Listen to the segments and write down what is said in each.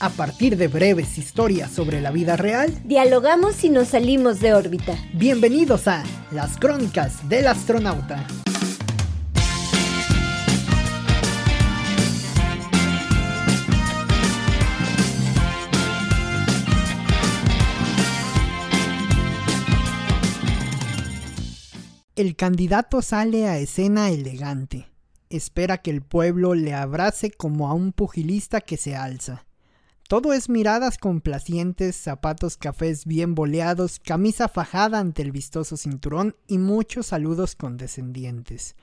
A partir de breves historias sobre la vida real, dialogamos y nos salimos de órbita. Bienvenidos a Las Crónicas del Astronauta. El candidato sale a escena elegante. Espera que el pueblo le abrace como a un pugilista que se alza. Todo es miradas complacientes, zapatos cafés bien boleados, camisa fajada ante el vistoso cinturón y muchos saludos condescendientes.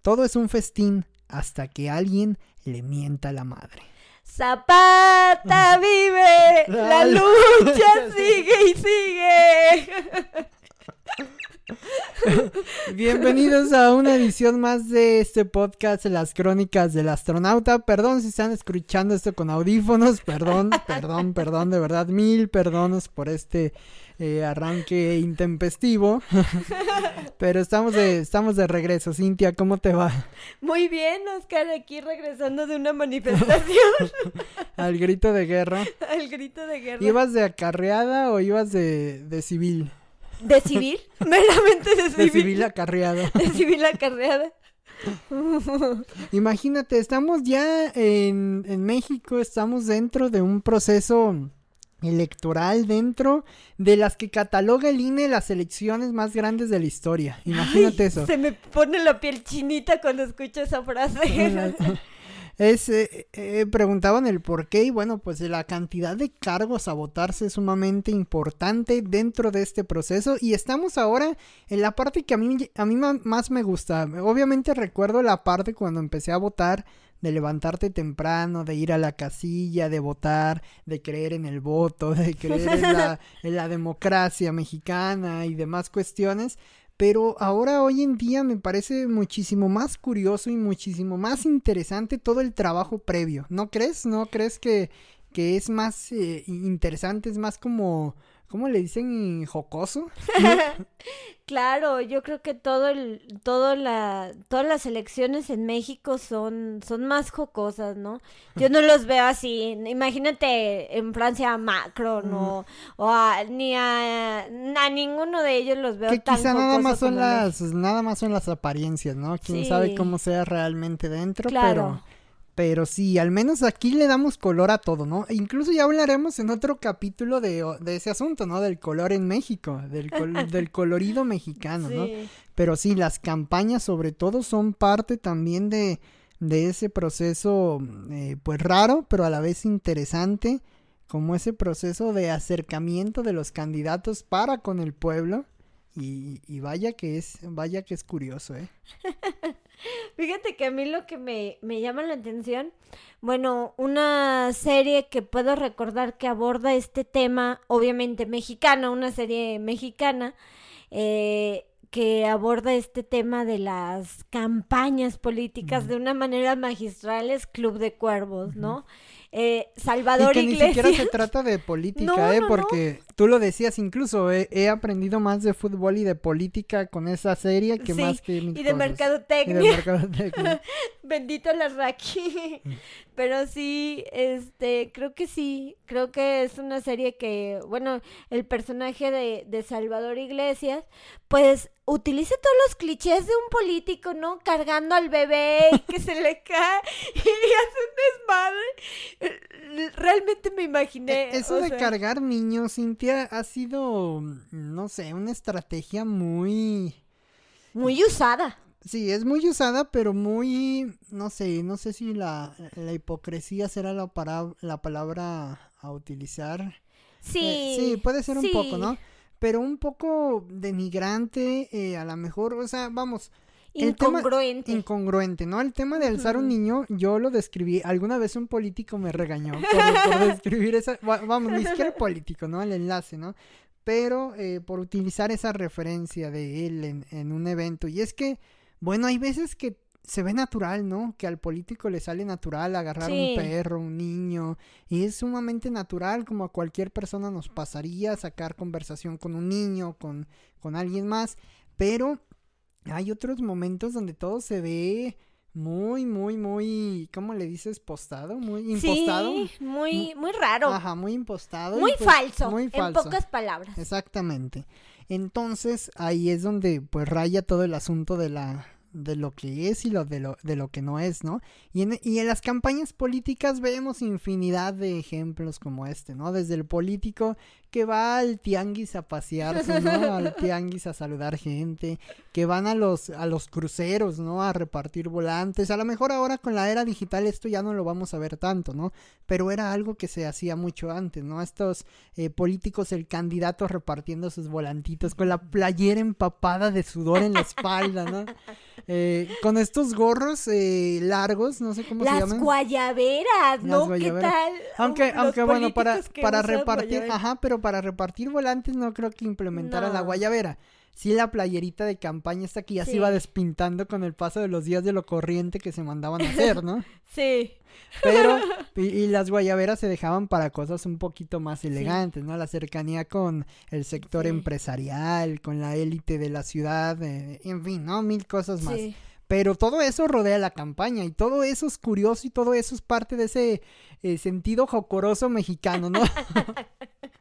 Todo es un festín hasta que alguien le mienta la madre. Zapata vive, la lucha sigue y sigue. Bienvenidos a una edición más de este podcast, Las Crónicas del Astronauta. Perdón si están escuchando esto con audífonos, perdón, perdón, perdón, de verdad, mil perdones por este eh, arranque intempestivo. Pero estamos de, estamos de regreso. Cintia, ¿cómo te va? Muy bien, Oscar, aquí regresando de una manifestación. Al grito de guerra. Al grito de guerra. ¿Ibas de acarreada o ibas de, de civil? ¿De civil? Meramente de civil. De civil acarreada. De civil acarreada. Imagínate, estamos ya en, en México, estamos dentro de un proceso electoral dentro de las que cataloga el INE las elecciones más grandes de la historia. Imagínate eso. Se me pone la piel chinita cuando escucho esa frase. Es, eh, eh, preguntaban el por qué y bueno, pues la cantidad de cargos a votarse es sumamente importante dentro de este proceso y estamos ahora en la parte que a mí, a mí más me gusta. Obviamente recuerdo la parte cuando empecé a votar de levantarte temprano, de ir a la casilla, de votar, de creer en el voto, de creer en la, en la democracia mexicana y demás cuestiones. Pero ahora hoy en día me parece muchísimo más curioso y muchísimo más interesante todo el trabajo previo. ¿No crees? ¿No crees que, que es más eh, interesante? Es más como ¿Cómo le dicen jocoso? claro, yo creo que todo el, todo la, todas las elecciones en México son, son más jocosas, ¿no? Yo no los veo así. Imagínate en Francia a Macron o, a, ni a, a, ninguno de ellos los veo que tan quizá nada más son las, nada más son las apariencias, ¿no? Quién sabe cómo sea realmente dentro, pero pero sí, al menos aquí le damos color a todo, ¿no? E incluso ya hablaremos en otro capítulo de, ese asunto, ¿no? Del color en México, del, del colorido mexicano, ¿no? Pero sí, las campañas sobre todo son parte también de, de ese proceso, eh, pues raro, pero a la vez interesante, como ese proceso de acercamiento de los candidatos para con el pueblo. Y, y vaya que es, vaya que es curioso, ¿eh? Fíjate que a mí lo que me, me, llama la atención, bueno, una serie que puedo recordar que aborda este tema, obviamente mexicana, una serie mexicana, eh, que aborda este tema de las campañas políticas de una manera magistral es Club de Cuervos, ¿no? Eh, Salvador y que Ni siquiera se trata de política, ¿eh? Porque tú lo decías, incluso he, aprendido más de fútbol y de política con esa serie que más que. y, de mercadotecnia. y de mercadotecnia. Bendito la Raki. Pero sí, este, creo que sí. Creo que es una serie que, bueno, el personaje de, de Salvador Iglesias, pues utilice todos los clichés de un político, ¿no? Cargando al bebé y que se le cae y hace un desmadre. Realmente me imaginé. E, eso de cargar niños, Cintia, ha sido, no sé, una estrategia muy... Muy usada. Sí, es muy usada, pero muy, no sé, no sé si la, la hipocresía será la, para, la palabra a utilizar. Sí. Eh, sí, puede ser un poco, ¿no? Pero un poco denigrante, eh, a lo mejor, o sea, vamos. Incongruente. incongruente, ¿no? El tema de alzar un niño, yo lo describí, alguna vez un político me regañó por, describir esa, vamos, ni siquiera político, ¿no? El enlace, ¿no? Pero eh, por utilizar esa referencia de él en, en un evento. Y es que, bueno, hay veces que se ve natural, ¿no? Que al político le sale natural agarrar un perro, un niño, y es sumamente natural, como a cualquier persona nos pasaría sacar conversación con un niño, con, con alguien más, pero hay otros momentos donde todo se ve muy, muy, muy, ¿cómo le dices? Postado, muy impostado. Sí, muy, muy raro. Ajá, muy impostado. muy, pues, falso, Muy en falso. pocas palabras. Exactamente. Entonces, ahí es donde pues raya todo el asunto de la de lo que es y lo de lo de lo que no es, ¿no? Y en, y en las campañas políticas vemos infinidad de ejemplos como este, ¿no? Desde el político que va al tianguis a pasearse, ¿no? Al tianguis a saludar gente, que van a los a los cruceros, ¿no? A repartir volantes. A lo mejor ahora con la era digital esto ya no lo vamos a ver tanto, ¿no? Pero era algo que se hacía mucho antes, ¿no? Estos eh, políticos, el candidato repartiendo sus volantitos con la playera empapada de sudor en la espalda, ¿no? Eh, con estos gorros eh, largos, no sé cómo se Las llaman. guayaberas, ¿no? Las guayaberas. ¿Qué tal? Aunque, Los aunque bueno, para, para repartir, ajá, pero para repartir volantes no creo que implementaran la guayabera. Sí, la playerita de campaña esta que ya se iba despintando con el paso de los días de lo corriente que se mandaban a hacer, ¿no? Sí. Pero, y, y las guayaberas se dejaban para cosas un poquito más elegantes, ¿no? La cercanía con el sector Sí. empresarial, con la élite de la ciudad, eh, en fin, ¿no? Mil cosas más. Pero todo eso rodea la campaña y todo eso es curioso y todo eso es parte de ese eh, sentido jocoroso mexicano, ¿no?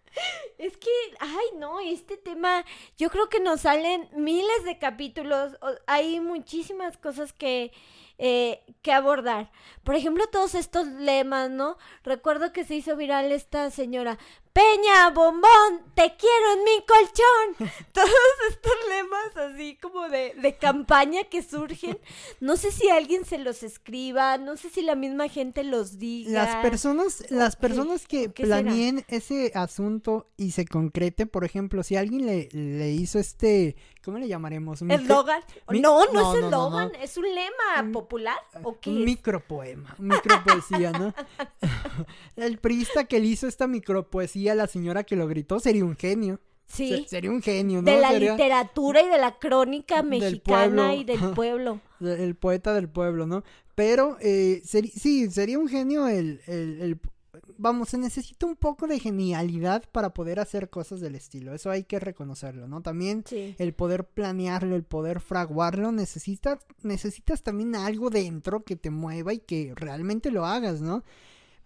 Es que, ay, no, este tema, yo creo que nos salen miles de capítulos, hay muchísimas cosas que, eh, que abordar. Por ejemplo, todos estos lemas, ¿no? Recuerdo que se hizo viral esta señora, Peña, bombón, te quiero en mi colchón. Todos estos lemas así como de, de campaña que surgen. No sé si alguien se los escriba, no sé si la misma gente los diga. Las personas, las personas que planeen ese asunto y se concrete, por ejemplo, si alguien le, le hizo este, ¿cómo le llamaremos? ¿Eslogan? mi- No, no, no, es no, eslogan, no. es un lema Un- popular. ¿O qué Un micropoema, micropoesía, ¿no? El priista que le hizo esta micropoesía a la señora que lo gritó sería un genio. Sí, Se- Sería un genio, ¿no? de la Sería literatura y de la crónica mexicana y del pueblo. el poeta del pueblo, ¿no? Pero eh, sí, sería un genio el, el- el- Vamos, se necesita un poco de genialidad para poder hacer cosas del estilo. Eso hay que reconocerlo, ¿no? También Sí. el poder planearlo, el poder fraguarlo, necesitas, necesitas también algo dentro que te mueva y que realmente lo hagas, ¿no?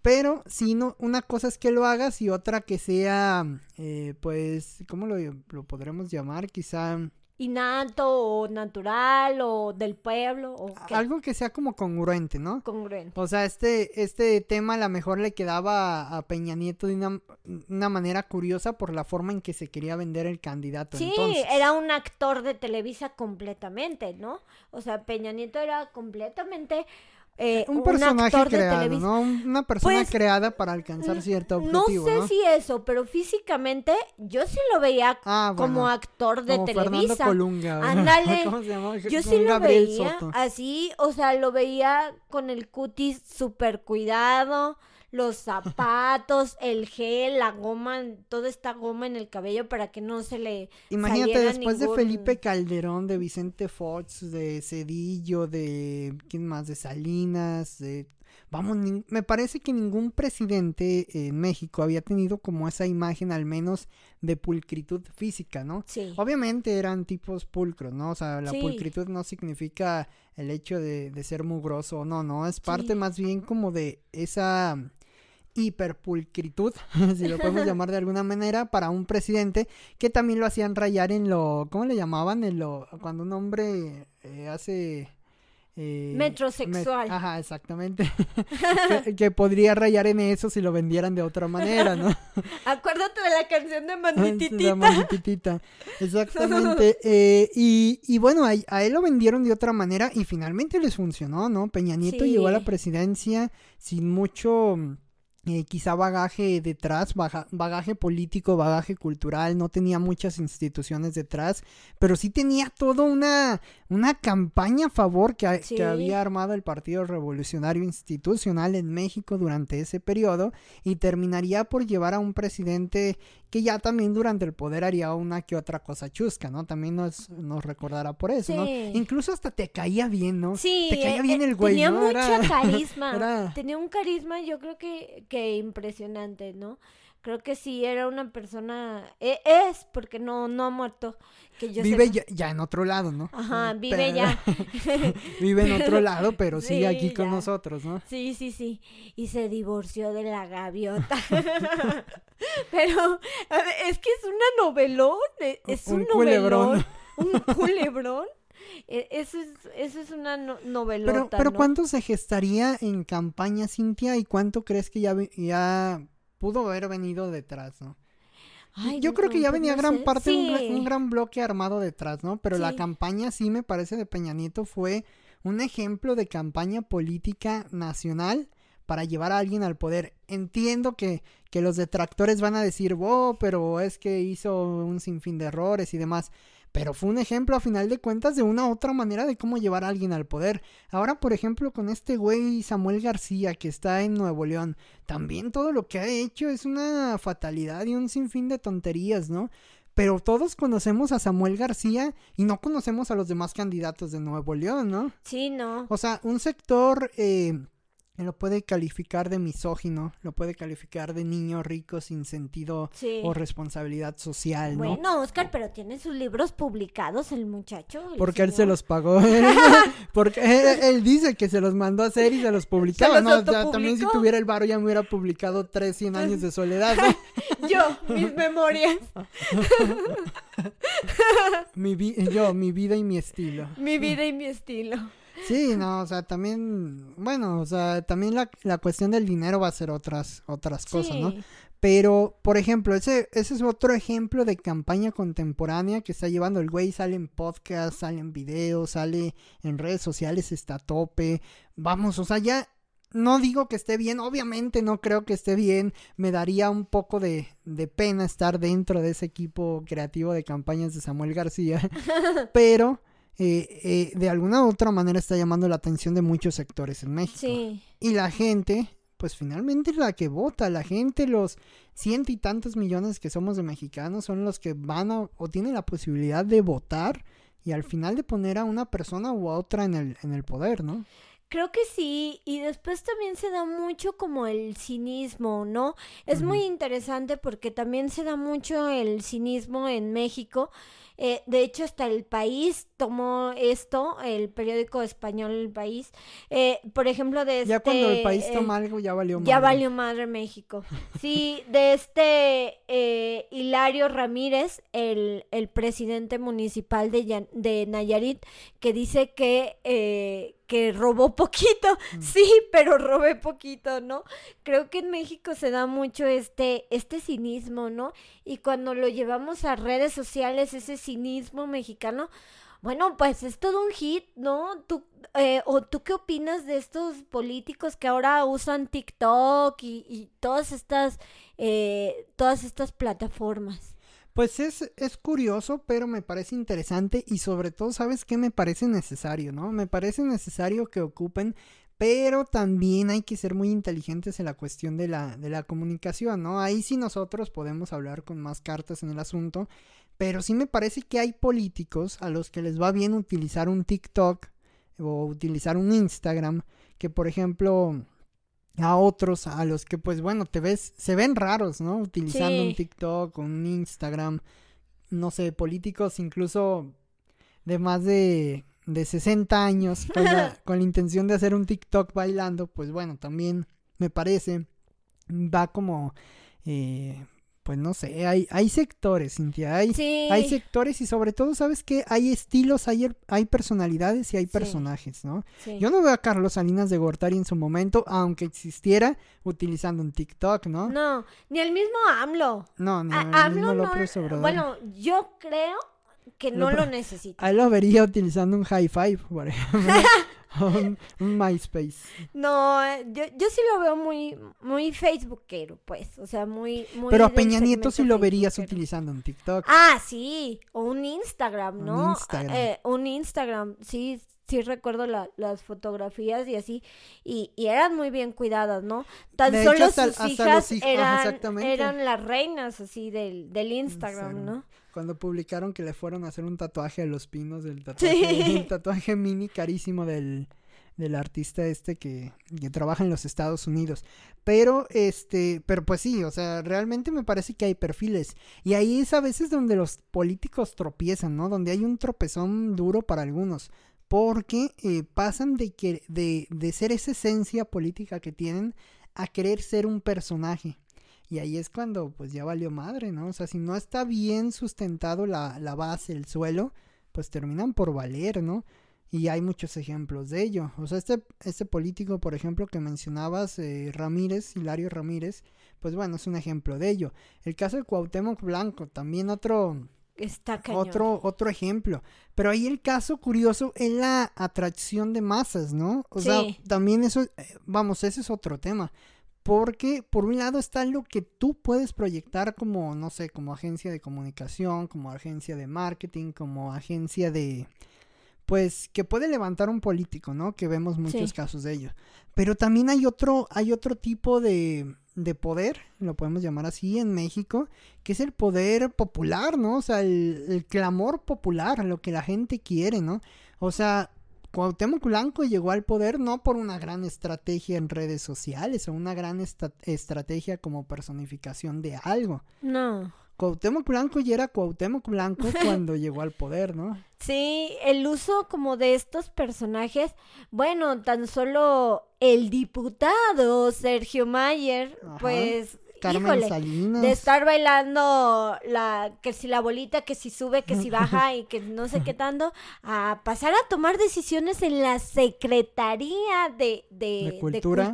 Pero si no, una cosa es que lo hagas y otra que sea, eh, pues, ¿cómo lo, lo podremos llamar? Quizá Innato o natural o del pueblo o qué. algo que sea como congruente, ¿no? congruente. O sea, este, este tema a lo mejor le quedaba a, Peña Nieto de una, una manera curiosa por la forma en que se quería vender el candidato. Sí, entonces. era un actor de Televisa completamente, ¿no? O sea, Peña Nieto era completamente eh, un personaje actor de creado, Televisa. ¿no? Un- Una persona Pues, creada para alcanzar cierto objetivo, no ¿no? sé si eso, pero físicamente yo sí lo veía Ah, como bueno, actor de como Fernando Televisa. Colunga. ¿verdad? Ándale. ¿Cómo se llama? Yo Como sí lo Gabriel veía Soto. así, o sea, lo veía con el cutis súper cuidado, los zapatos, el gel, la goma, toda esta goma en el cabello para que no se le Imagínate, después ningún- de Felipe Calderón, de Vicente Fox, de Cedillo, de... ¿Quién más? De Salinas, de... Vamos, me parece que ningún presidente en México había tenido como esa imagen al menos de pulcritud física, ¿no? Sí. Obviamente eran tipos pulcros, ¿no? O sea, la Sí. pulcritud no significa el hecho de, de ser mugroso o no, no, es parte Sí. más bien como de esa hiperpulcritud, si lo podemos llamar de alguna manera, para un presidente que también lo hacían rayar en lo, ¿cómo le llamaban? En lo, cuando un hombre eh, hace... eh, Metrosexual. met- ajá, exactamente. que, que podría rayar en eso si lo vendieran de otra manera, ¿no? Acuérdate de la canción de La Mandititita. mandititita. Exactamente. Eh, y, y bueno, a, a él lo vendieron de otra manera y finalmente les funcionó, ¿no? Peña Nieto Sí. llegó a la presidencia sin mucho, eh, quizá bagaje detrás, baja- bagaje político, bagaje cultural, no tenía muchas instituciones detrás, pero sí tenía toda una, una campaña a favor que, Sí. que había armado el Partido Revolucionario Institucional en México durante ese periodo y terminaría por llevar a un presidente que ya también durante el poder haría una que otra cosa chusca, ¿no? También nos, nos recordará por eso, ¿no? Sí. Incluso hasta te caía bien, ¿no? Sí, te caía eh, bien eh, el güey, tenía ¿no? Era- carisma. era- Tenía un carisma, yo creo que, que impresionante, ¿no? Creo que sí era una persona, e- es, porque no, no ha muerto, que yo vive ya, ya en otro lado, ¿no? Ajá, vive Pero- ya. vive en otro lado, pero sigue Sí, aquí con nosotros, ¿no? Sí, sí, sí. Y se divorció de la gaviota. Pero a ver, es que es una novelón. e- Es un, Un culebrón. novelón. Un culebrón. E- Eso es, eso es una no- novelota. Pero, pero ¿no? ¿cuánto se gestaría en campaña, Cintia? ¿Y cuánto crees que ya pudo haber venido detrás, no? Ay, Yo creo que ya venía no gran sé. parte, un, gra- Sí. un gran bloque armado detrás, ¿no? Pero la campaña sí me parece de Peña Nieto fue un ejemplo de campaña política nacional para llevar a alguien al poder. Entiendo que, que los detractores van a decir, oh, pero es que hizo un sinfín de errores y demás. Pero fue un ejemplo a final de cuentas de una u otra manera de cómo llevar a alguien al poder. Ahora, por ejemplo, con este güey Samuel García que está en Nuevo León, también todo lo que ha hecho es una fatalidad y un sinfín de tonterías, ¿no? Pero todos conocemos a Samuel García y no conocemos a los demás candidatos de Nuevo León, ¿no? Sí, no. O sea, un sector eh, lo puede calificar de misógino, lo puede calificar de niño rico sin sentido Sí. o responsabilidad social, ¿no? Bueno, Oscar, pero tiene sus libros publicados el muchacho. el Porque él se los pagó. Porque él, él dice que se los mandó a hacer y se los publicaba. los no, ya también si tuviera el varo ya me hubiera publicado tres 100 años de soledad. ¿no? Yo, mis memorias, mi vi- yo, mi vida y mi estilo. mi vida y mi estilo. Sí, no, o sea, también, bueno, o sea, también la, la cuestión del dinero va a ser otras, otras cosas, ¿no? Pero, por ejemplo, ese, ese es otro ejemplo de campaña contemporánea que está llevando el güey. Sale en podcast, sale en videos, sale en redes sociales, está a tope. Vamos, o sea, ya no digo que esté bien, obviamente no creo que esté bien. Me daría un poco de, de pena estar dentro de ese equipo creativo de campañas de Samuel García. Pero, eh, eh, de alguna u otra manera está llamando la atención de muchos sectores en México. Sí. Y la gente, pues finalmente es la que vota. La gente, los ciento y tantos millones que somos de mexicanos, son los que van a, o tienen la posibilidad de votar y al final de poner a una persona u a otra en el, en el poder, ¿no? Creo que sí, y después también se da mucho como el cinismo, ¿no? Es muy interesante porque también se da mucho el cinismo en México. Eh, de hecho, hasta el país tomó esto, el periódico español El País. Eh, por ejemplo, de Ya cuando el este, país eh, toma algo, ya valió Ya madre. valió madre México. Sí, de este eh, Hilario Ramírez, el, el presidente municipal de, de Nayarit, que dice que, eh, que robó poquito. Mm. Sí, pero robé poquito, ¿no? Creo que en México se da mucho este, este cinismo, ¿no? Y cuando lo llevamos a redes sociales, ese cinismo mexicano, bueno, pues es todo un hit, ¿no? ¿Tú, eh, ¿O tú qué opinas de estos políticos que ahora usan TikTok y, y todas estas, eh, todas estas plataformas? Pues es, es curioso, pero me parece interesante y sobre todo, ¿sabes qué? Me parece necesario, ¿no? Me parece necesario que ocupen, pero también hay que ser muy inteligentes en la cuestión de la, de la comunicación, ¿no? Ahí sí nosotros podemos hablar con más cartas en el asunto, pero sí me parece que hay políticos a los que les va bien utilizar un TikTok o utilizar un Instagram, que por ejemplo a otros a los que pues bueno te ves se ven raros no utilizando Sí. un TikTok un Instagram no sé políticos incluso de más de de 60 años con la, con la intención de hacer un TikTok bailando pues bueno también me parece va como eh, pues no sé hay hay sectores Cintia hay Sí. hay sectores y sobre todo sabes que hay estilos hay hay personalidades y hay Sí. personajes no sí. yo no veo a Carlos Salinas de Gortari en su momento, aunque existiera, utilizando un TikTok, ¿no? No, No, ni el mismo AMLO. ni A- el AMLO no, López bueno, yo creo que no Lo- lo necesita. A él lo vería utilizando un High Five, por ejemplo. un, un MySpace. No, eh, yo, yo sí lo veo muy, muy facebookero, pues, o sea, muy, muy Pero a Peña Nieto sí lo verías utilizando un TikTok. Ah, sí, o un Instagram, Un ¿no? Instagram. Eh, un Instagram, sí, sí recuerdo la- las fotografías y así, y, y eran muy bien cuidadas, ¿no? Tan De solo hecho, hasta- sus hasta hijas hij- eran, exactamente. eran las reinas, así, del, del Instagram, Instagram. ¿no? Cuando publicaron que le fueron a hacer un tatuaje a los pinos, del tatuaje, Sí. el tatuaje mini carísimo del, del artista este que, que, trabaja en los Estados Unidos. Pero, este, pero pues sí, o sea, realmente me parece que hay perfiles. Y ahí es a veces donde los políticos tropiezan, ¿no? Donde hay un tropezón duro para algunos. Porque eh, pasan de, que, de, de ser esa esencia política que tienen a querer ser un personaje. Y ahí es cuando pues ya valió madre, ¿no? O sea, si no está bien sustentado la, la base, el suelo, pues terminan por valer, ¿no? Y hay muchos ejemplos de ello. O sea, este, este político, por ejemplo, que mencionabas, eh, Ramírez, Hilario Ramírez, pues bueno, es un ejemplo de ello. El caso de Cuauhtémoc Blanco, también otro... Está otro, otro ejemplo. Pero ahí el caso curioso es la atracción de masas, ¿no? O sea, también eso, eh, vamos, ese es otro tema. Porque por un lado está lo que tú puedes proyectar como, no sé, como agencia de comunicación, como agencia de marketing, como agencia de, pues que puede levantar un político, ¿no? Que vemos muchos casos de ello. Pero también hay otro, hay otro tipo de, de poder, lo podemos llamar así en México, que es el poder popular, ¿no? O sea, el, clamor popular, lo que la gente quiere, ¿no? O sea, Cuauhtémoc Blanco llegó al poder no por una gran estrategia en redes sociales o una gran estrategia como personificación de algo. No. Cuauhtémoc Blanco ya era Cuauhtémoc Blanco cuando llegó al poder, ¿no? Sí, el uso como de estos personajes, bueno, tan solo el diputado Sergio Mayer, pues Carmen Híjole, de estar bailando la que si la bolita, que si sube, que si baja y que no sé qué tanto, a pasar a tomar decisiones en la Secretaría de, de, cultura?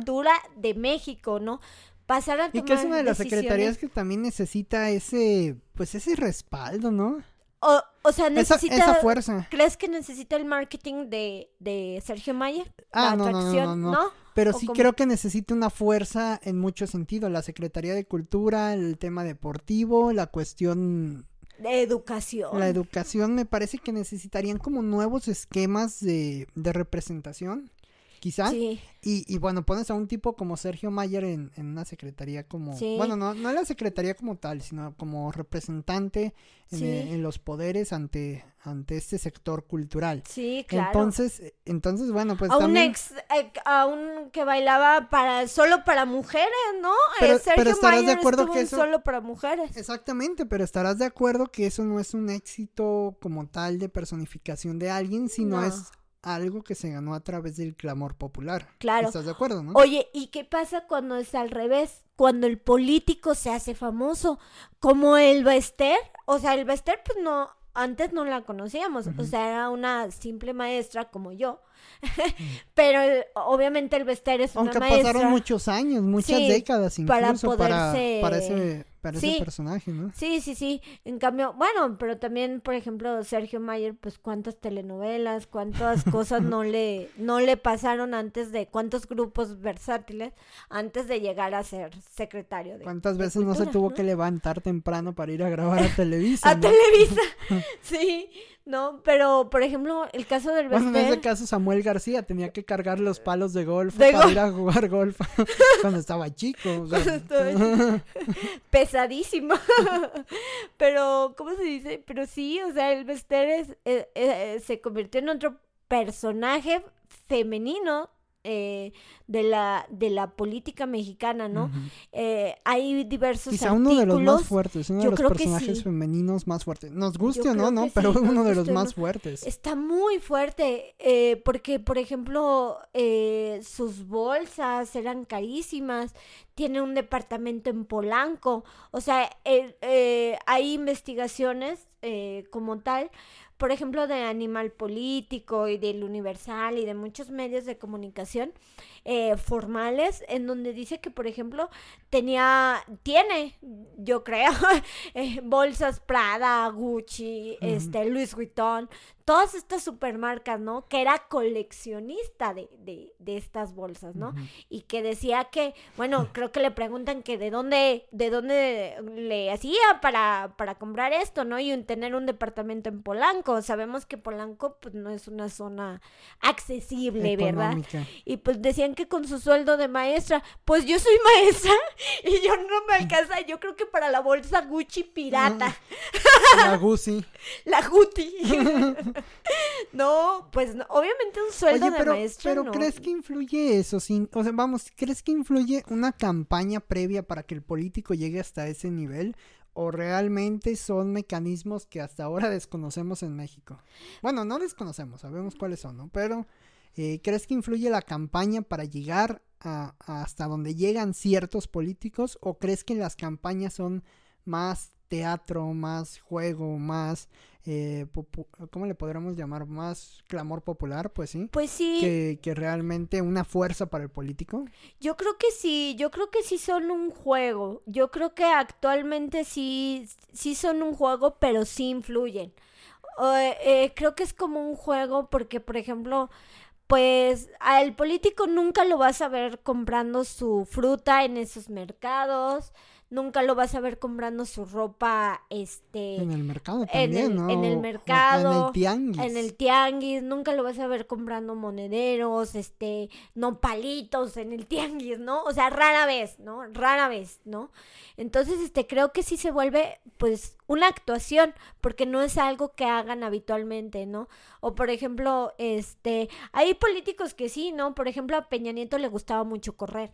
de México, ¿no? Pasar a tomar Y que es una de las secretarías que también necesita ese, pues ese respaldo, ¿no? O, o sea, necesita... Esa, fuerza. ¿Crees que necesita el marketing de, de Sergio Mayer? Ah, no, no, no, no, Pero sí creo que necesita una fuerza en muchos sentidos. La Secretaría de Cultura, el tema deportivo, la cuestión... De educación. La educación me parece que necesitarían como nuevos esquemas de, de representación quizá. Y, y, bueno, pones a un tipo como Sergio Mayer en, en una secretaría como... Bueno, no, no en la secretaría como tal, sino como representante en, los poderes ante, ante este sector cultural. Sí, claro. Entonces, entonces bueno, pues a un ex, eh, a un que bailaba para solo para mujeres, ¿no? Pero, eh, Sergio estarás de acuerdo que eso... solo para mujeres. Exactamente, pero estarás de acuerdo que eso no es un éxito como tal de personificación de alguien, sino es algo que se ganó a través del clamor popular. Claro. ¿Estás de acuerdo, no? Oye, ¿y qué pasa cuando es al revés? Cuando el político se hace famoso, como el Bester, o sea, el Bester pues no, antes no la conocíamos, o sea, era una simple maestra como yo, pero obviamente el Bester es una maestra. Aunque pasaron muchos años, muchas décadas incluso para, para ese para ese personaje, ¿no? Sí, sí, sí. En cambio, bueno, pero también, por ejemplo, Sergio Mayer, pues cuántas telenovelas, cuántas cosas no le, no le pasaron antes de, cuántos grupos versátiles antes de llegar a ser secretario de ¿Cuántas veces no se tuvo que levantar temprano para ir a grabar a Televisa? a Televisa, sí. No, pero por ejemplo, el caso del Bueno, en ese caso Samuel García tenía que cargar los palos de golf para ir a jugar golf cuando estaba chico. Pesadísimo. pero, ¿cómo se dice? Pero sí, o sea, el Bester eh, eh, se convirtió en otro personaje femenino eh, de la de la política mexicana, ¿no? eh, hay diversos Quizá uno de los más fuertes, uno de los personajes femeninos más fuertes. Nos guste o no, ¿no? Pero uno de los más fuertes. Está muy fuerte, eh, porque, por ejemplo, eh, sus bolsas eran carísimas, tiene un departamento en Polanco, o sea, eh, hay investigaciones como tal por ejemplo, de Animal Político y del Universal y de muchos medios de comunicación eh, formales, en donde dice que, por ejemplo, tenía, tiene, yo creo, eh, bolsas Prada, Gucci, este, Louis Vuitton, todas estas supermarcas, ¿no? Que era coleccionista de, de, de estas bolsas, ¿no? Y que decía que, bueno, creo que le preguntan que de dónde, de dónde le hacía para, para comprar esto, ¿no? Y tener un departamento en Polanco. Sabemos que Polanco, pues, no es una zona accesible, ¿verdad? Y pues decían que con su sueldo de maestra, pues yo soy maestra y yo no me alcanza, yo creo que para la bolsa Gucci pirata. La Gucci. La Gucci. no, pues obviamente un sueldo Oye, de pero, maestro. pero no. ¿crees que influye eso? Sin, o sea, vamos, ¿crees que influye una campaña previa para que el político llegue hasta ese nivel? ¿O realmente son mecanismos que hasta ahora desconocemos en México? Bueno, no desconocemos, sabemos cuáles son, ¿no? Pero, eh, ¿crees que influye la campaña para llegar a, hasta donde llegan ciertos políticos? ¿O crees que las campañas son más teatro, más juego, más, eh, ¿cómo le podríamos llamar? Más clamor popular, pues sí. Pues sí, Que, que realmente una fuerza para el político. yo creo que sí, yo creo que sí son un juego. Yo creo que actualmente sí, sí son un juego, pero sí influyen. Eh, creo que es como un juego porque, por ejemplo, pues al político nunca lo vas a ver comprando su fruta en esos mercados, nunca lo vas a ver comprando su ropa, este, En el mercado en el- ¿no? en el o mercado, En el tianguis. en el tianguis, nunca lo vas a ver comprando monederos, este, nopalitos en el tianguis, ¿no? O sea, rara vez, ¿no? Rara vez, ¿no? Entonces, este, creo que sí se vuelve, pues, una actuación, porque no es algo que hagan habitualmente, ¿no? O, por ejemplo, este, hay políticos que sí, ¿no? Por ejemplo, a Peña Nieto le gustaba mucho correr.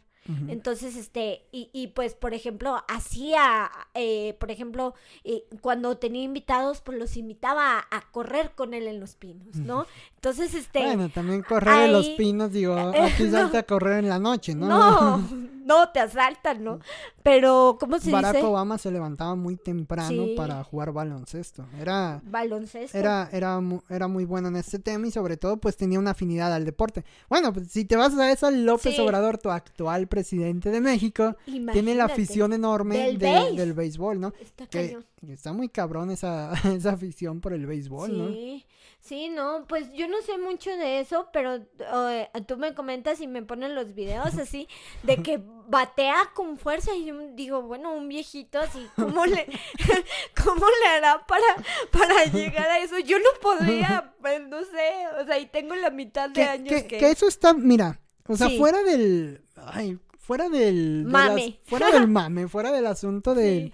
Entonces, este, y, y pues, por ejemplo, hacía, eh, por ejemplo, eh, cuando tenía invitados, pues los invitaba a, a correr con él en los pinos, ¿no? Entonces, este, Bueno, también correr en los pinos, digo, aquí no. salta a correr en la noche, ¿no? no, no, te asaltan, ¿no? Pero, ¿cómo se Barack dice? Obama se levantaba muy temprano Sí. para jugar baloncesto. Era, Baloncesto. era, era, era muy bueno en este tema y sobre todo pues tenía una afinidad al deporte. Bueno, pues si te vas a esa, López Sí. Obrador, tu actual presidente de México, tiene la Imagínate, afición enorme Del de- del béisbol, ¿no? Está Que cañón. está muy cabrón esa, esa afición por el béisbol, ¿no? Sí, sí, no, pues yo no sé mucho de eso, pero eh, tú me comentas y me ponen los videos así de que batea con fuerza y yo digo, bueno, un viejito así, ¿cómo le, cómo le hará para, para llegar a eso? Yo no podría, pues no sé, o sea, y tengo la mitad de que, años que- que... que eso está, mira, o sea, Sí. fuera del, ay, fuera del, de Mame. las- fuera del mame, fuera del asunto del, Sí.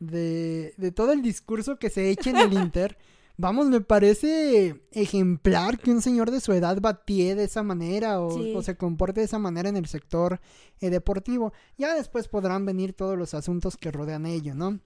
de, de todo el discurso que se echa en el Inter, vamos, me parece ejemplar que un señor de su edad batee de esa manera o, Sí. o se comporte de esa manera en el sector eh, deportivo. Ya después podrán venir todos los asuntos que rodean ello, ¿no?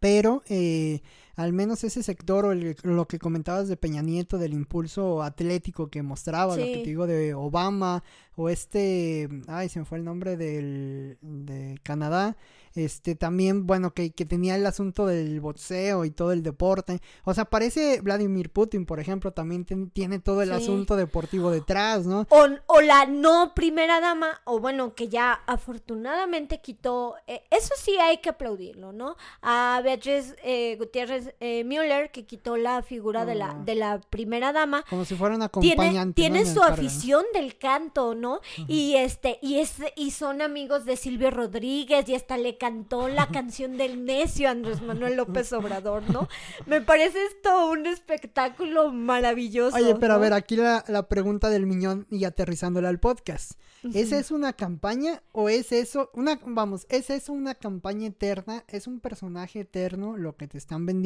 Pero eh, al menos ese sector o el- lo que comentabas de Peña Nieto, del impulso atlético que mostraba, lo que te digo de Obama o este, ay, se me fue el nombre del, de Canadá, este también, bueno, que, que tenía el asunto del boxeo y todo el deporte. O sea, parece Vladimir Putin, por ejemplo, también ten- tiene todo el Sí. asunto deportivo detrás, ¿no? O, o la no primera dama, o bueno, que ya afortunadamente quitó, eh, eso sí hay que aplaudirlo, ¿no? A Beatriz eh, Gutiérrez eh, Müller, que quitó la figura de, la, Ah. de la primera dama. Como si fuera una Tiene, acompañante. tiene en el su afición del canto, ¿no? Y este, y es, y son amigos de Silvio Rodríguez, y hasta le cantó la canción del necio a Andrés Manuel López Obrador, ¿no? Me parece esto un espectáculo maravilloso. Oye, pero a ver, aquí la, la pregunta del miñón y aterrizándola al podcast. ¿Esa es una campaña o es eso, una, vamos, es eso una campaña eterna? ¿Es un personaje eterno lo que te están vendiendo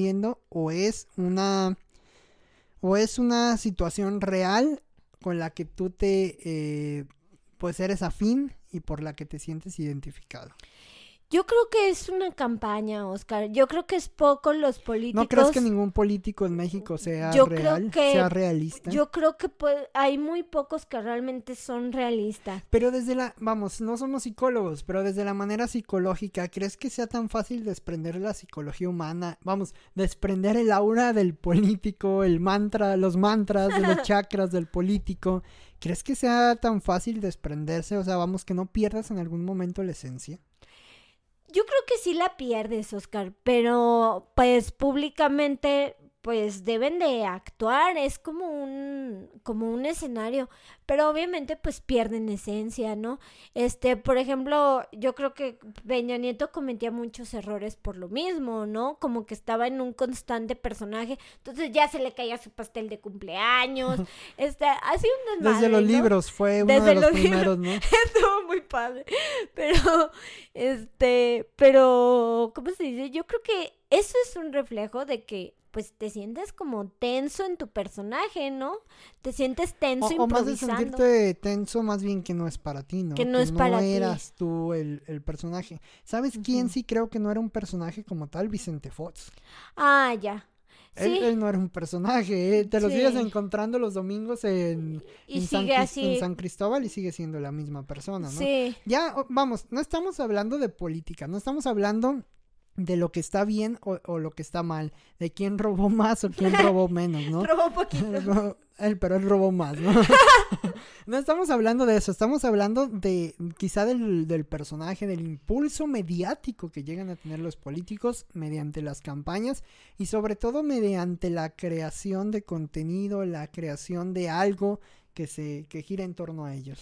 o es una, o es una situación real con la que tú te, eh, pues eres afín y por la que te sientes identificado? Yo creo que es una campaña, Oscar. Yo creo que es poco los políticos. ¿No crees que ningún político en México sea Yo creo real, que- sea realista? Yo creo que puede- hay muy pocos que realmente son realistas. Pero desde la, vamos, no somos psicólogos, pero desde la manera psicológica, ¿crees que sea tan fácil desprender la psicología humana? Vamos, desprender el aura del político, el mantra, los mantras, de los chakras del político. ¿Crees que sea tan fácil desprenderse? O sea, vamos, que no pierdas en algún momento la esencia. Yo creo que sí la pierdes, Oscar, pero pues públicamente pues deben de actuar, es como un como un escenario, pero obviamente pues pierden esencia, ¿no? Este, por ejemplo, yo creo que Peña Nieto cometía muchos errores por lo mismo, ¿no? Como que estaba en un constante personaje, entonces ya se le caía su pastel de cumpleaños, este, así un desmadre, Desde los ¿no? libros fue uno Desde de los, los primeros, ¿no? Estuvo muy padre. Pero, este, pero, ¿cómo se dice? Yo creo que eso es un reflejo de que, pues, te sientes como tenso en tu personaje, ¿no? Te sientes tenso O, o más de improvisando. sentirte tenso, más bien que no es para ti, ¿no? Que no es para ti. eras tú el, el personaje. ¿Sabes quién sí creo que no era un personaje como tal? Vicente Fox. Ah, ya. Él, Sí, él no era un personaje, eh, te lo Sí. sigues encontrando los domingos en, y en San, así. en San Cristóbal y sigue siendo la misma persona, ¿no? Sí, Ya, vamos, no estamos hablando de política, no estamos hablando de lo que está bien o, o lo que está mal, de quién robó más o quién robó menos, ¿no? robó un poquito. Él, pero él robó más, ¿no? no estamos hablando de eso, estamos hablando de quizá del, del personaje, del impulso mediático que llegan a tener los políticos mediante las campañas y sobre todo mediante la creación de contenido, la creación de algo que se que gira en torno a ellos.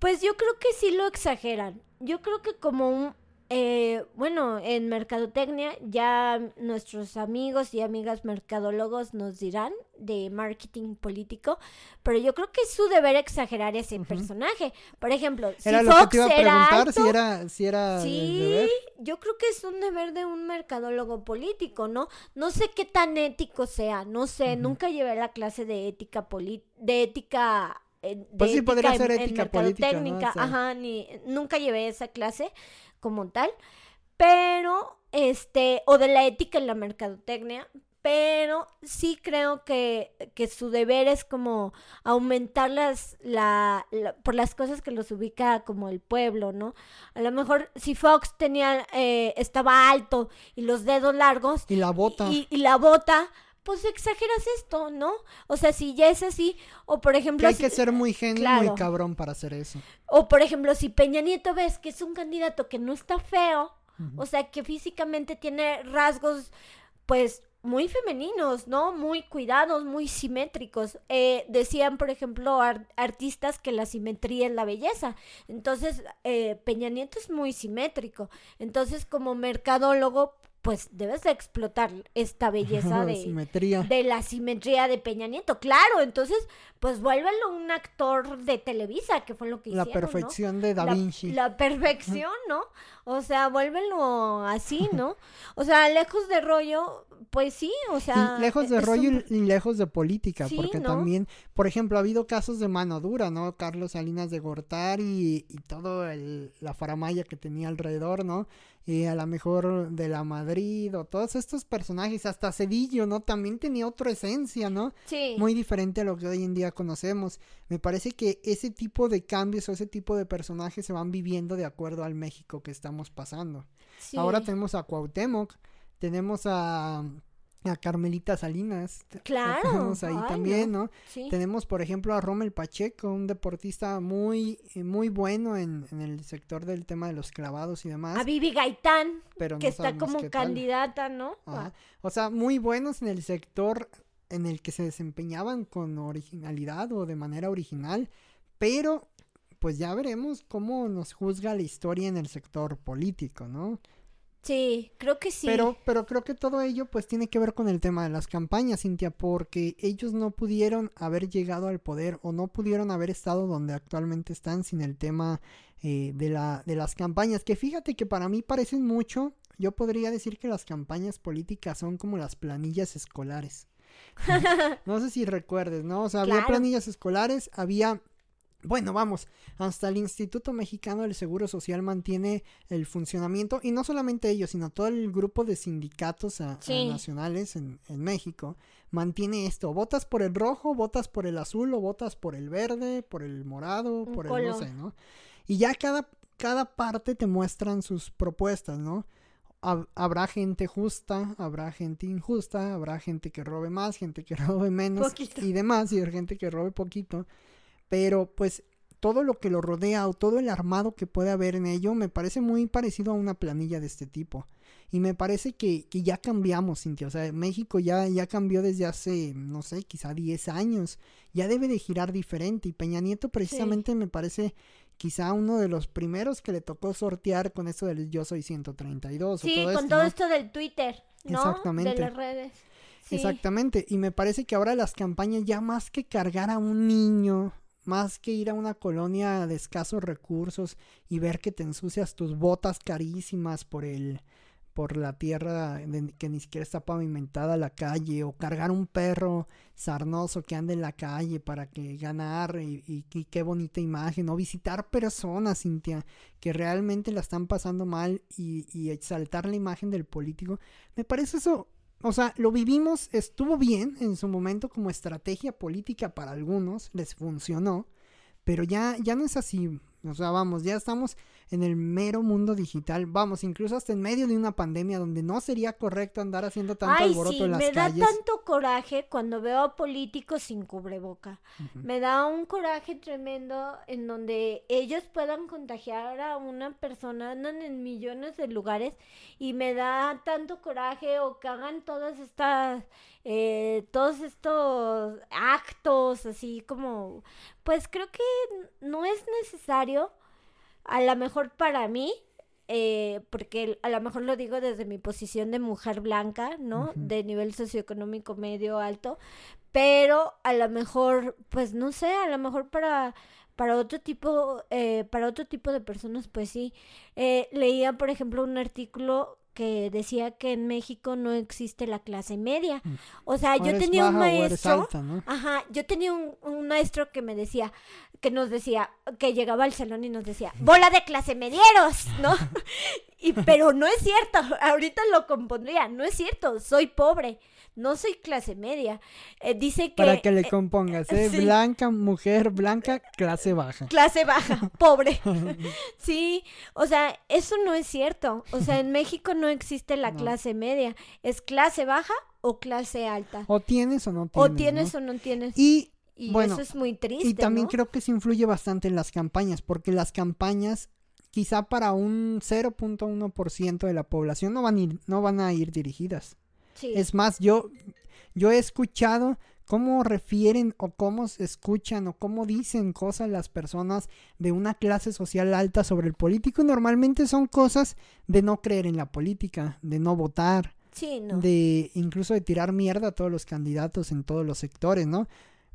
Pues yo creo que sí lo exageran. Yo creo que como un... eh, bueno, en mercadotecnia ya nuestros amigos y amigas mercadólogos nos dirán de marketing político, pero yo creo que es su deber exagerar ese personaje. Por ejemplo, si Era lo Fox que te iba a era preguntar alto, si era si era Sí, el deber. yo creo que es un deber de un mercadólogo político, ¿no? No sé qué tan ético sea, no sé, nunca llevé la clase de ética de ética eh, de Pues sí, podría ser ética política, ¿no? mercadotecnica, O sea. ajá, ni nunca llevé esa clase como tal, pero este o de la ética en la mercadotecnia, pero sí creo que, que su deber es como aumentar las, la, la- por las cosas que los ubica como el pueblo, ¿no? A lo mejor si Fox tenía, eh, estaba alto y los dedos largos Y la bota. y, y la bota, pues exageras esto, ¿no? O sea, si ya es así, o por que ejemplo, hay si- que ser muy genio, claro. muy cabrón para hacer eso. o por ejemplo, si Peña Nieto ves que es un candidato que no está feo, o sea, que físicamente tiene rasgos, pues, muy femeninos, ¿no? Muy cuidados, muy simétricos. Eh, decían, por ejemplo, ar- artistas que la simetría es la belleza. Entonces, eh, Peña Nieto es muy simétrico. Entonces, como mercadólogo, pues debes de explotar esta belleza de, Simetría. de la simetría de Peña Nieto. Claro, entonces, pues vuélvelo un actor de Televisa, que fue lo que La hicieron, ¿no? perfección de Da la, Vinci. la perfección, ¿no? O sea, vuélvelo así, ¿no? O sea, lejos de rollo, pues sí, o sea. y lejos de rollo un- y y lejos de política, Sí, porque ¿no? también, por ejemplo, ha habido casos de mano dura, ¿no? Carlos Salinas de Gortari y, y todo el, la faramaya que tenía alrededor, ¿no? Y a lo mejor de la Madrid o todos estos personajes, hasta Cedillo, ¿no? También tenía otra esencia, ¿no? Sí. muy diferente a lo que hoy en día conocemos. Me parece que ese tipo de cambios o ese tipo de personajes se van viviendo de acuerdo al México que estamos pasando. sí. Ahora tenemos a Cuauhtémoc, tenemos a, a Carmelita Salinas, Claro, tenemos ahí ay, también, ¿no? Sí. Tenemos, por ejemplo, a Rommel Pacheco, un deportista muy, eh, muy bueno en, en el sector del tema de los clavados y demás, A Vivi Gaitán, pero que no está como tal. candidata, ¿no? Ajá. O sea, muy buenos en el sector en el que se desempeñaban con originalidad o de manera original, pero pues ya veremos cómo nos juzga la historia en el sector político, ¿no? Sí, creo que sí. Pero, pero creo que todo ello pues tiene que ver con el tema de las campañas, Cintia, porque ellos no pudieron haber llegado al poder o no pudieron haber estado donde actualmente están sin el tema eh, de, la, de las campañas, que fíjate que para mí parecen mucho, yo podría decir que las campañas políticas son como las planillas escolares. no sé si recuerdes, ¿no? O sea, había Claro. planillas escolares, había... Bueno, vamos, hasta el Instituto Mexicano del Seguro Social mantiene el funcionamiento, y no solamente ellos, sino todo el grupo de sindicatos a- a Sí. nacionales en, en México, mantiene esto, votas por el rojo, votas por el azul, o votas por el verde, por el morado, Un por el no sé, ¿no? Y ya cada, cada parte te muestran sus propuestas, ¿no? Hab- Habrá gente justa, habrá gente injusta, habrá gente que robe más, gente que robe menos Poquito. y demás, y gente que robe poquito. Pero pues todo lo que lo rodea o todo el armado que puede haber en ello me parece muy parecido a una planilla de este tipo. Y me parece que, que ya cambiamos, Cintia. O sea, México ya, ya cambió desde hace, no sé, quizá 10 años. Ya debe de girar diferente. Y Peña Nieto precisamente me parece quizá uno de los primeros que le tocó sortear con esto del yo soy 132. Sí, o todo con esto, todo ¿no? esto del Twitter, ¿no? Exactamente. De las redes. Sí. Exactamente. Y me parece que ahora las campañas ya más que cargar a un niño, más que ir a una colonia de escasos recursos y ver que te ensucias tus botas carísimas por el por la tierra que ni siquiera está pavimentada la calle o cargar un perro sarnoso que ande en la calle para que ganar y, y- y qué bonita imagen o visitar personas Cintia que realmente la están pasando mal y, y exaltar la imagen del político me parece eso o sea, lo vivimos, estuvo bien en su momento como estrategia política para algunos, les funcionó, pero ya, ya no es así. O sea, vamos, ya estamos en el mero mundo digital. Vamos, incluso hasta en medio de una pandemia donde no sería correcto andar haciendo tanto Ay, alboroto sí, en las me da calles. tanto coraje cuando veo a políticos sin cubreboca. Me da un coraje tremendo en donde ellos puedan contagiar a una persona, andan en millones de lugares y me da tanto coraje o que hagan todas estas, eh, todos estos actos así como, pues creo que no es necesario, a lo mejor para mí, eh, porque a lo mejor lo digo desde mi posición de mujer blanca, ¿no? De nivel socioeconómico medio alto, pero a lo mejor, pues no sé, a lo mejor para para otro tipo, eh, para otro tipo de personas, pues sí. Eh, leía, por ejemplo, un artículo que decía que en México no existe la clase media. Mm. O sea, O yo tenía un baja maestro. alta, ¿no? Ajá, yo tenía un, un maestro que me decía, que nos decía, que llegaba al salón y nos decía, bola de clase medieros, ¿no? y, pero no es cierto, ahorita lo compondría, no es cierto, soy pobre, no soy clase media. Eh, dice que... Para que le eh, compongas, ¿eh? sí. Blanca, mujer, blanca, clase baja. clase baja, pobre. sí, o sea, eso no es cierto. O sea, en México no existe la No. clase media, es clase baja o clase alta. O tienes o no tienes. O tienes ¿no? o no tienes. Y Y bueno, eso es muy triste. Y también ¿no? creo que se influye bastante en las campañas, porque las campañas, quizá para un 0.1% de la población, no van, a ir, no van a ir dirigidas. Sí. Es más, yo, yo he escuchado cómo refieren o cómo se escuchan o cómo dicen cosas las personas de una clase social alta sobre el político. Normalmente son cosas de no creer en la política, de no votar, Sí, no. de incluso de tirar mierda a todos los candidatos en todos los sectores, ¿no?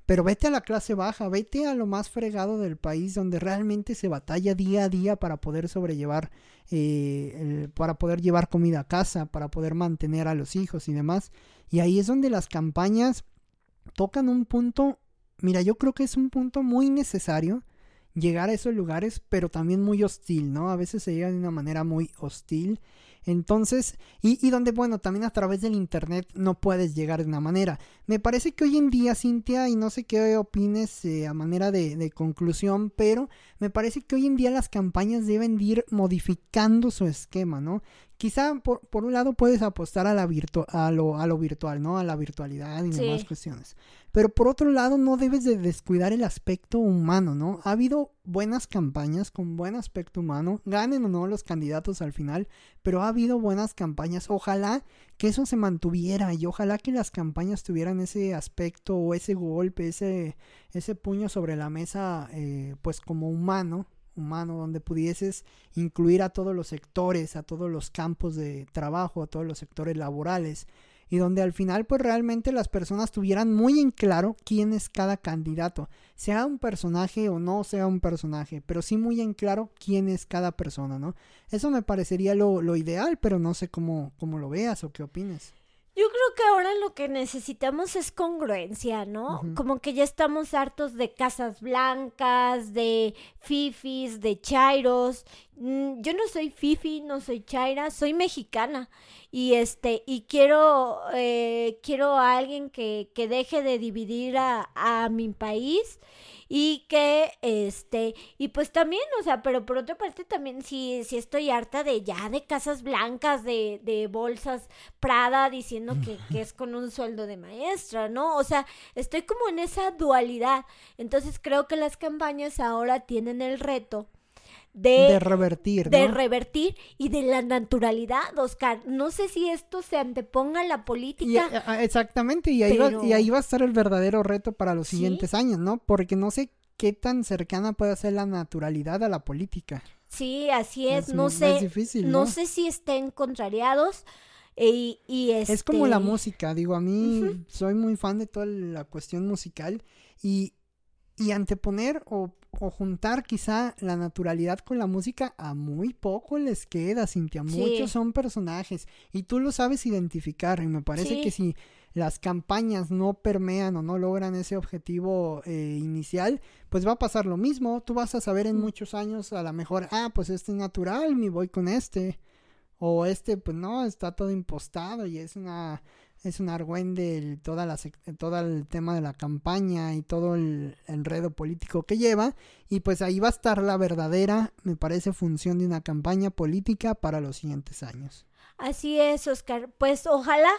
Pero vete a la clase baja, vete a lo más fregado del país donde realmente se batalla día a día para poder sobrellevar, eh, para poder llevar comida a casa, para poder mantener a los hijos y demás. Y ahí es donde las campañas tocan un punto, mira, yo creo que es un punto muy necesario llegar a esos lugares, pero también muy hostil, ¿no? A veces se llega de una manera muy hostil. Entonces, y, y donde, bueno, también a través del Internet no puedes llegar de una manera. Me parece que hoy en día, Cintia, y no sé qué opines eh, a manera de, de conclusión, pero me parece que hoy en día las campañas deben de ir modificando su esquema, ¿no? Quizá por, por un lado puedes apostar a, la virtu a, lo, a lo virtual, ¿no? A la virtualidad y Sí. demás cuestiones. Pero por otro lado no debes de descuidar el aspecto humano, ¿no? Ha habido buenas campañas con buen aspecto humano, ganen o no los candidatos al final, pero ha habido buenas campañas. Ojalá que eso se mantuviera y ojalá que las campañas tuvieran ese aspecto o ese golpe, ese, ese puño sobre la mesa, eh, pues como humano, humano, donde pudieses incluir a todos los sectores, a todos los campos de trabajo, a todos los sectores laborales, y donde al final pues realmente las personas tuvieran muy en claro quién es cada candidato, sea un personaje o no sea un personaje, pero sí muy en claro quién es cada persona, ¿no? Eso me parecería lo, lo ideal, pero no sé cómo, cómo lo veas o qué opines. Yo creo que ahora lo que necesitamos es congruencia, ¿no? Como que ya estamos hartos de casas blancas, de fifis, de chairos. Mm, yo no soy Fifi, no soy Chaira, soy mexicana. Y este y quiero eh, quiero a alguien que, que deje de dividir a, a mi país y que este y pues también o sea pero por otra parte también sí, sí estoy harta de ya de casas blancas de, de bolsas Prada diciendo que, que es con un sueldo de maestra no o sea estoy como en esa dualidad. Entonces creo que las campañas ahora tienen el reto de, de revertir, de revertir y de la naturalidad, Oscar. No sé si esto se anteponga a la política. ah, exactamente, y ahí, Pero- va, y ahí va a estar el verdadero reto para los Sí. siguientes años, ¿no? Porque no sé qué tan cercana puede ser la naturalidad a la política. sí, así es. Es no sé, es difícil, no ¿no? sé si estén contrariados eh, y, y Es como la este, música, digo, a mí soy muy fan de toda la cuestión musical y, y anteponer o, o juntar quizá la naturalidad con la música a muy poco les queda, Cintia. Sí. Muchos son personajes y tú lo sabes identificar y me parece Sí. que si las campañas no permean o no logran ese objetivo eh, inicial, pues va a pasar lo mismo. Tú vas a saber en Mm. muchos años a lo mejor, ah, pues este es natural, me voy con este. O este, pues no, está todo impostado y es una es un argüende toda la, sec- todo el tema de la campaña y todo el enredo político que lleva. Y pues ahí va a estar la verdadera, me parece, función de una campaña política para los siguientes años. Así es, Oscar. Pues ojalá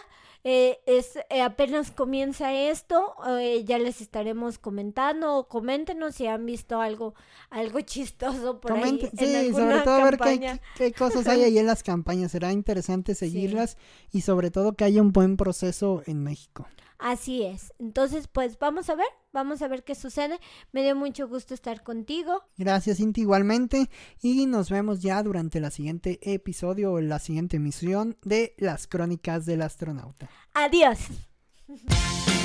eh, es eh, apenas comienza esto, eh, ya les estaremos comentando o coméntenos si han visto algo algo chistoso por ahí en sí, sobre todo ver qué, campaña. qué cosas hay ahí en las campañas. Será interesante seguirlas y sobre todo que haya un buen proceso en México. Así es. Entonces, pues vamos a ver, vamos a ver qué sucede. Me dio mucho gusto estar contigo. Gracias, Cinti, igualmente. Y nos vemos ya durante la siguiente episodio o la siguiente emisión de Las Crónicas del Astronauta. Adiós.